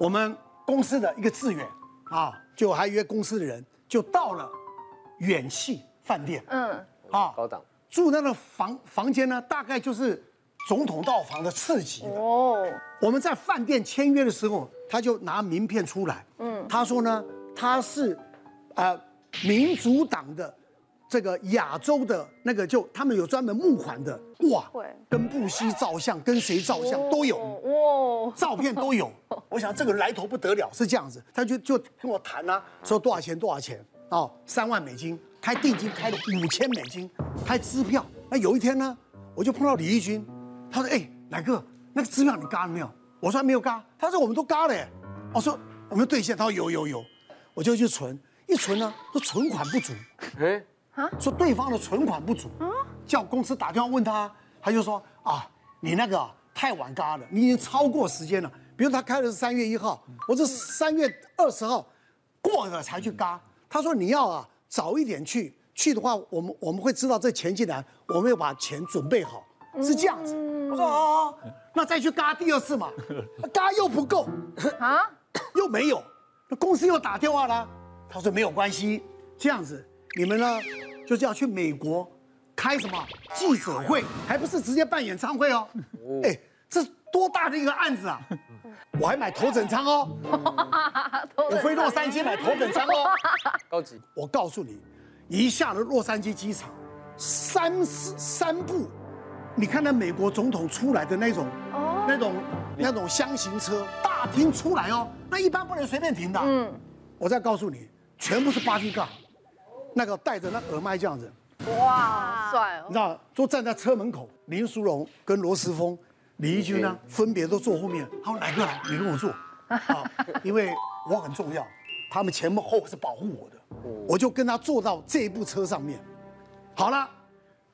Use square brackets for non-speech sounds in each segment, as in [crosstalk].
我们公司的一个志远啊，就还约公司的人，就到了远系饭店，嗯，啊，高档住那个房房间呢，大概就是总统套房的次级哦。我们在饭店签约的时候，他就拿名片出来，嗯，他说呢，他是，呃，民主党的。这个亚洲的那个就他们有专门募款的哇，跟布希照相，跟谁照相都有哇，照片都有。[laughs] 我想这个来头不得了，是这样子，他就就跟我谈啊，说多少钱多少钱哦，三万美金，开定金开了五千美金，开支票。那有一天呢，我就碰到李义军，他说：“哎，乃哥，那个支票你嘎了没有？”我说：“没有嘎。”他说：“我们都嘎了。”我说：“我们兑现。”他说：“有有有。”我就去存，一存呢，说存款不足。哎。说对方的存款不足，叫公司打电话问他，他就说啊，你那个太晚嘎了，你已经超过时间了。比如他开的是三月一号，我是三月二十号过了才去嘎。他说你要啊早一点去，去的话我们我们会知道这钱进来，我们要把钱准备好，是这样子。我说啊，那再去嘎第二次嘛，嘎又不够啊，[coughs] 又没有，那公司又打电话了，他说没有关系，这样子你们呢？就是要去美国开什么记者会，还不是直接办演唱会哦。哎，这多大的一个案子啊！[laughs] 我还买头等舱哦，[laughs] 我飞洛杉矶买头等舱哦，高级。我告诉你，一下了洛杉矶机场，三四三步，你看那美国总统出来的那种，那种那种箱型车大厅出来哦，那一般不能随便停的。嗯，我再告诉你，全部是 bodyguard。那个戴着那耳麦这样子，哇，帅哦！你知道，都站在车门口，林书荣跟罗时丰、李义军呢，分别都坐后面。他说：“哪个来？你跟我坐啊，因为我很重要，他们前后是保护我的，我就跟他坐到这一部车上面。好了，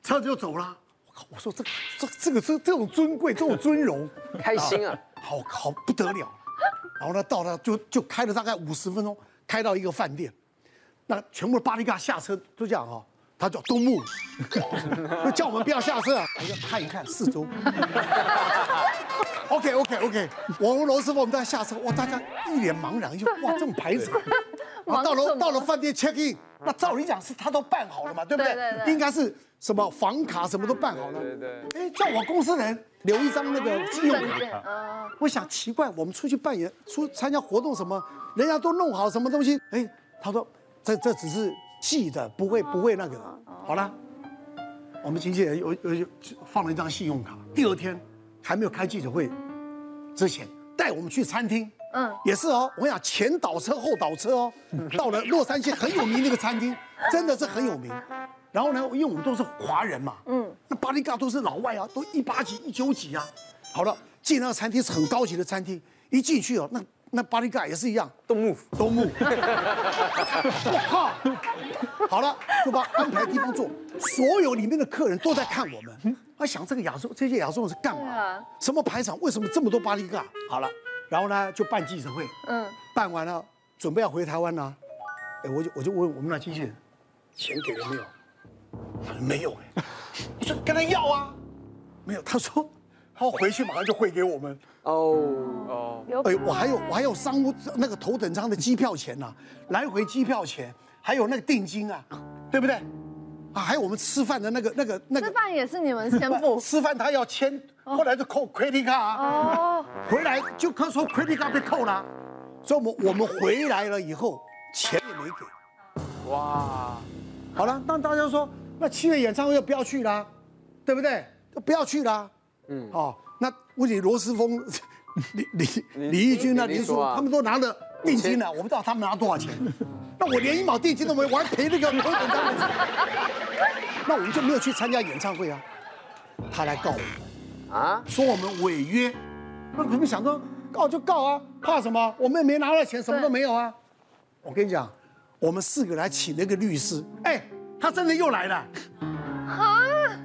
车子就走了。我靠，我说这这这个这这种尊贵，这种尊荣，开心啊，好好不得了。然后呢，到了就就开了大概五十分钟，开到一个饭店。”那全部的巴黎嘎下车都这样哈，他叫东木，就 [laughs] 叫我们不要下车啊，我要看一看四周。[laughs] OK OK OK，我们罗师傅我们在下车，哇，大家一脸茫然，就哇这种牌子，到了到了饭店 check in，那照理讲是他都办好了嘛，对不对？对对对，应该是什么房卡什么都办好了。对对，对。哎，叫我公司人留一张那个信用卡。我想奇怪，我们出去办演出参加活动什么，人家都弄好什么东西，哎，他说。这这只是记的，不会不会那个的。好了，我们经纪人有有有放了一张信用卡。第二天还没有开记者会之前，带我们去餐厅。嗯，也是哦。我跟你讲，前倒车后倒车哦。[laughs] 到了洛杉矶很有名那个餐厅，真的是很有名。然后呢，因为我们都是华人嘛，嗯，那巴黎嘎都是老外啊，都一八几一九几啊。好了，进那个餐厅是很高级的餐厅，一进去哦，那。那巴黎嘎也是一样，动木，动木。[laughs] 我靠！好了，就把安排地方坐，所有里面的客人都在看我们。他想这个亚洲，这些亚洲人是干嘛？什么排场？为什么这么多巴黎嘎？好了，然后呢，就办记者会。嗯。办完了，准备要回台湾呢。哎，我就我就问我们那机器人，钱给了没有？他说没有哎。[laughs] 我说跟他要啊，没有。他说。他回去马上就汇给我们哦哦，哎，我还有我还有商务那个头等舱的机票钱呐，来回机票钱，还有那个定金啊，对不对？啊，还有我们吃饭的那个那个那个。吃饭也是你们先付。[laughs] 吃饭他要签，后来就扣 credit card 啊。哦。回来就可说 credit card 被扣了，所以我们我们回来了以后钱也没给。哇，好了，那大家说那七月演唱会就不要去了，对不对？就不要去了。嗯，哦，那问题罗斯峰、李李李义军啊、林书，他们都拿了定金了，我不知道他们拿多少钱。那我连一毛定金都没有，我还赔那个头等舱。[laughs] 那我们就没有去参加演唱会啊。他来告我们啊，说我们违约。那我们想说告就告啊，怕什么？我们也没拿到钱，什么都没有啊。我跟你讲，我们四个来请那个律师，哎，他真的又来了。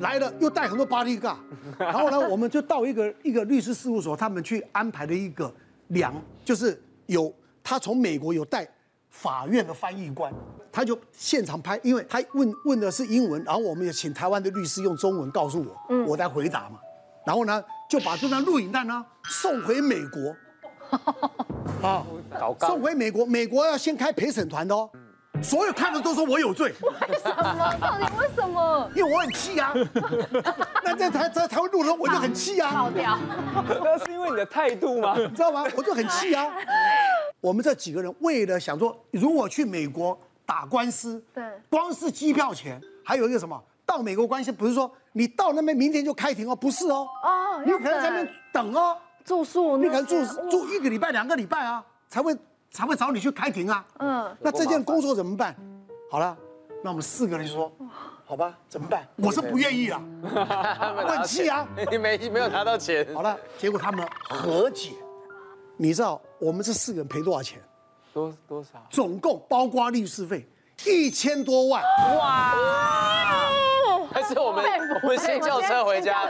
来了，又带很多巴黎嘎，[laughs] 然后呢，我们就到一个一个律师事务所，他们去安排了一个梁，就是有他从美国有带法院的翻译官，他就现场拍，因为他问问的是英文，然后我们也请台湾的律师用中文告诉我，我在回答嘛，然后呢就把这张录影带呢送回美国，[laughs] 啊，送回美国，美国要先开陪审团的哦。所有看的都说我有罪，为什么？到底为什么？因为我很气啊。[laughs] 那这台在台湾录了，我就很气啊。跑掉。那是因为你的态度吗？你知道吗？我就很气啊。我们这几个人为了想说，如果去美国打官司，对，光是机票钱，还有一个什么，到美国关系不是说你到那边明天就开庭哦，不是哦。哦。你有可能在那边等哦，住宿，你可能住住一个礼拜、两个礼拜啊，才会。才会找你去开庭啊！嗯，那这件工作怎么办？好了，那我们四个人就说，好吧，怎么办？我是不愿意啊，[laughs] 我很气啊！你没没有拿到钱。好了，结果他们和解。你知道我们这四个人赔多少钱？多多少？总共包括律师费一千多万。哇！还是我们我们先叫车回家。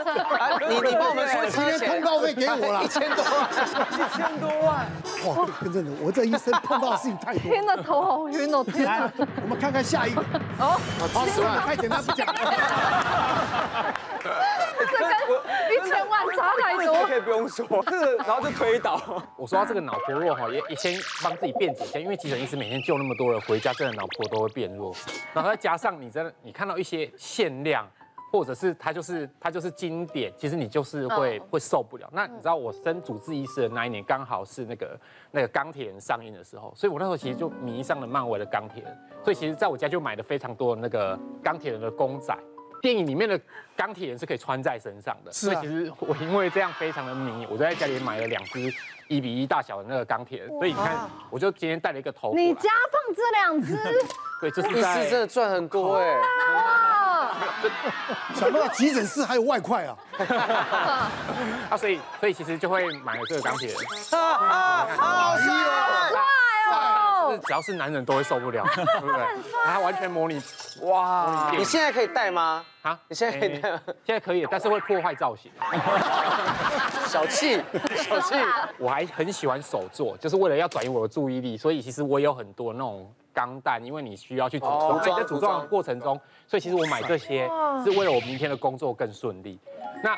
你你帮我们说今天通告费给我了，[laughs] 一千多万，一千多万。哇，跟真的，我这一生碰到的事情太多。天哪，头好晕哦！天哪，我们看看下一个。哦，好，十万太简单不讲。这跟一千万差太多。可以不用说，这个然后就推倒。我说到这个脑波弱哈，也也先帮自己辩解一下，因为急诊医师每天救那么多人，回家真的脑波都会变弱。然后再加上你真的，你看到一些限量。或者是它就是它就是经典，其实你就是会会受不了。那你知道我升主治医师的那一年，刚好是那个那个钢铁人上映的时候，所以我那时候其实就迷上了漫威的钢铁人，所以其实在我家就买了非常多的那个钢铁人的公仔。电影里面的钢铁人是可以穿在身上的，所以其实我因为这样非常的迷，我就在家里买了两只一比一大小的那个钢铁人。所以你看，我就今天戴了一个头。你家放这两只？[laughs] 对，就是医师真的赚很多哎。[laughs] [laughs] 想不到急诊室还有外快啊！[laughs] 啊，所以所以其实就会买了这个钢铁人。[laughs] 啊，好帅哦！只要是男人都会受不了，[laughs] 对不对？他完全模拟。哇！你现在可以戴吗？啊？你现在可以戴吗？现在可以，但是会破坏造型。[laughs] 小气，[laughs] 小气。我还很喜欢手做，就是为了要转移我的注意力，所以其实我也有很多那种。钢弹，因为你需要去组装，在组装的过程中，所以其实我买这些是为了我明天的工作更顺利。那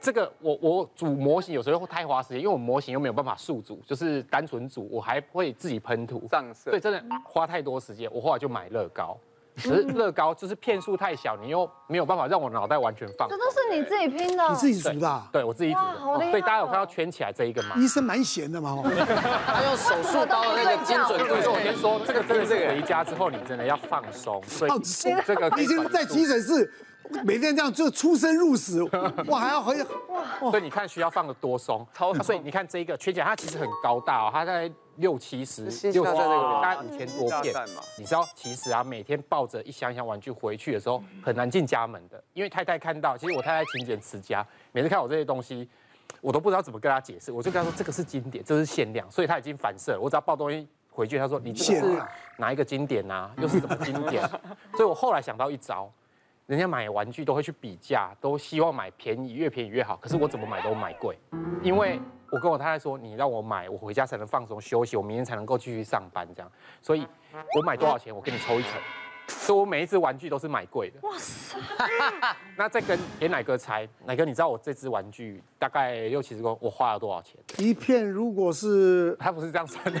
这个我我组模型有时候会太花时间，因为我模型又没有办法速组，就是单纯组，我还会自己喷涂上色，对，真的花太多时间。我后来就买乐高。可是乐高就是片数太小，你又没有办法让我脑袋完全放。这都是你自己拼的，你自己组的？对，我自己组的。所以大家有看到圈起来这一个吗？医生蛮闲的嘛。他用手术刀的那个精准度。所以我先说，这个真的是回家之后你真的要放松。放松。这个。你已经在急诊室每天这样就出生入死，[laughs] 哇，还要回哇。所以你看需要放的多松。超。所以你看这一个圈起来，它其实很高大哦，它在。六七十，六七十，大概五千多片。你知道，其实啊，每天抱着一箱箱玩具回去的时候，很难进家门的，因为太太看到，其实我太太勤俭持家，每次看我这些东西，我都不知道怎么跟她解释。我就跟她说，这个是经典，这是限量，所以她已经反射了。我只要抱东西回去，她说你这是哪一个经典啊？又是什么经典？[laughs] 所以我后来想到一招，人家买玩具都会去比价，都希望买便宜，越便宜越好。可是我怎么买都买贵，因为。我跟我太太说，你让我买，我回家才能放松休息，我明天才能够继续上班，这样。所以，我买多少钱，我给你抽一成。所以我每一只玩具都是买贵的。哇塞！[laughs] 那再跟给奶哥猜，奶哥，你知道我这只玩具大概六七十公，我花了多少钱？一片如果是，他不是这样算的。[laughs]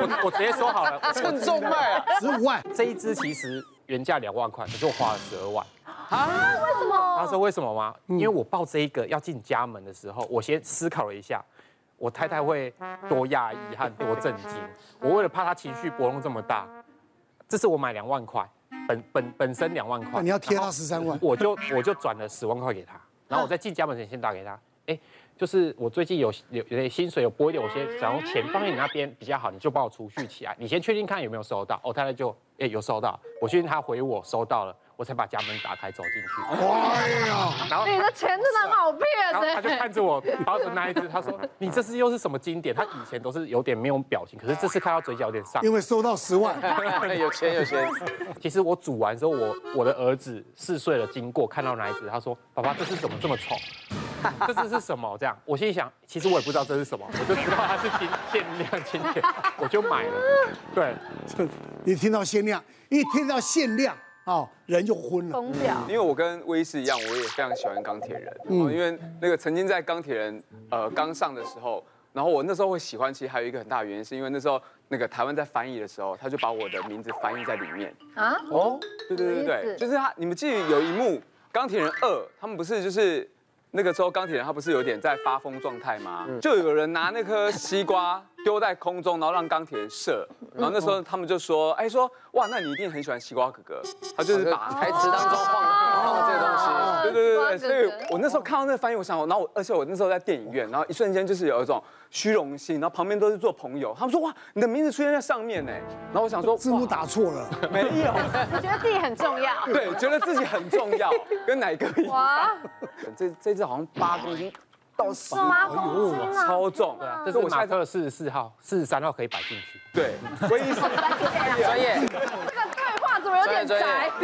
我我直接说好了，称重卖啊，十五万。这一只其实原价两万块，可是我花了十二万。啊？为什么？他说为什么吗？因为我抱这一个要进家门的时候，我先思考了一下，我太太会多讶异和多震惊。我为了怕她情绪波动这么大，这是我买两万块，本本本身两万块，你要贴他十三万，我就我就转了十万块给她，然后我在进家门前先打给她，哎，就是我最近有有有点薪水有拨一点，我先想用钱放在你那边比较好，你就帮我储蓄起来，你先确定看有没有收到。我太太就哎有收到，我确定她回我收到了。我才把家门打开走进去。哎呀！[laughs] 然后你的钱真的好骗。然后他就看着我包着那一只，他说：“你这次又是什么经典？”他以前都是有点没有表情，可是这次看到嘴角有点上。因为收到十万，[laughs] 有钱有钱。其实我煮完之后，我我的儿子四岁了，经过看到那一只，他说：“爸爸，这是怎么这么丑？这只是什么？”这样，我心里想，其实我也不知道这是什么，我就知道它是金限量经典，我就买了。对，[laughs] 你听到限量，一听到限量。哦，人就昏了。疯掉。因为我跟威士一样，我也非常喜欢钢铁人。嗯，因为那个曾经在钢铁人呃刚上的时候，然后我那时候会喜欢，其实还有一个很大的原因，是因为那时候那个台湾在翻译的时候，他就把我的名字翻译在里面。啊？哦，对对对对，就是他。你们记得有一幕钢铁人二，他们不是就是。那个时候钢铁人他不是有点在发疯状态吗？就有人拿那颗西瓜丢在空中，然后让钢铁人射。然后那时候他们就说：“哎，说哇，那你一定很喜欢西瓜哥哥。”他就是把台词当中放放了这个东西。对对对对，所以我那时候看到那个翻译，我想，然后我而且我那时候在电影院，然后一瞬间就是有一种虚荣心，然后旁边都是做朋友。他们说：“哇，你的名字出现在上面呢。”然后我想说字幕打错了，没有。[laughs] 我觉得自己很重要。对，觉得自己很重要，[laughs] 跟哪个一样？哇，这这。只好像八公斤到十，八公斤啊，超重。这是我马克四十四号、四十三号可以摆进去。对，威医师专业。这个对话怎么有点窄？[laughs]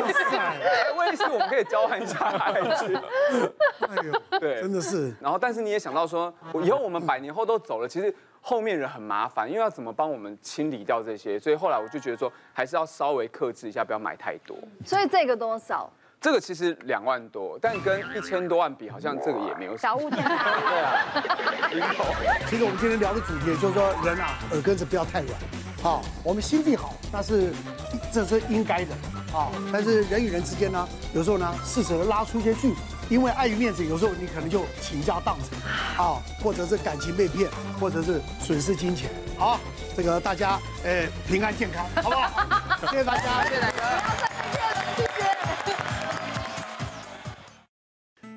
威医师，我们可以交换一下孩子。[laughs] 哎呦，[laughs] 对，真的是。然后，但是你也想到说，以后我们百年后都走了，其实后面人很麻烦，因为要怎么帮我们清理掉这些，所以后来我就觉得说，还是要稍微克制一下，不要买太多。所以这个多少？这个其实两万多，但跟一千多万比，好像这个也没有小物件。对啊，其实我们今天聊的主题就是说，人啊，耳根子不要太软。好，我们心地好，那是这是应该的。好，但是人与人之间呢，有时候呢，适时的拉出一些距离，因为碍于面子，有时候你可能就倾家荡产，啊，或者是感情被骗，或者是损失金钱。好，这个大家呃平安健康，好不好？谢谢大家，谢谢大家。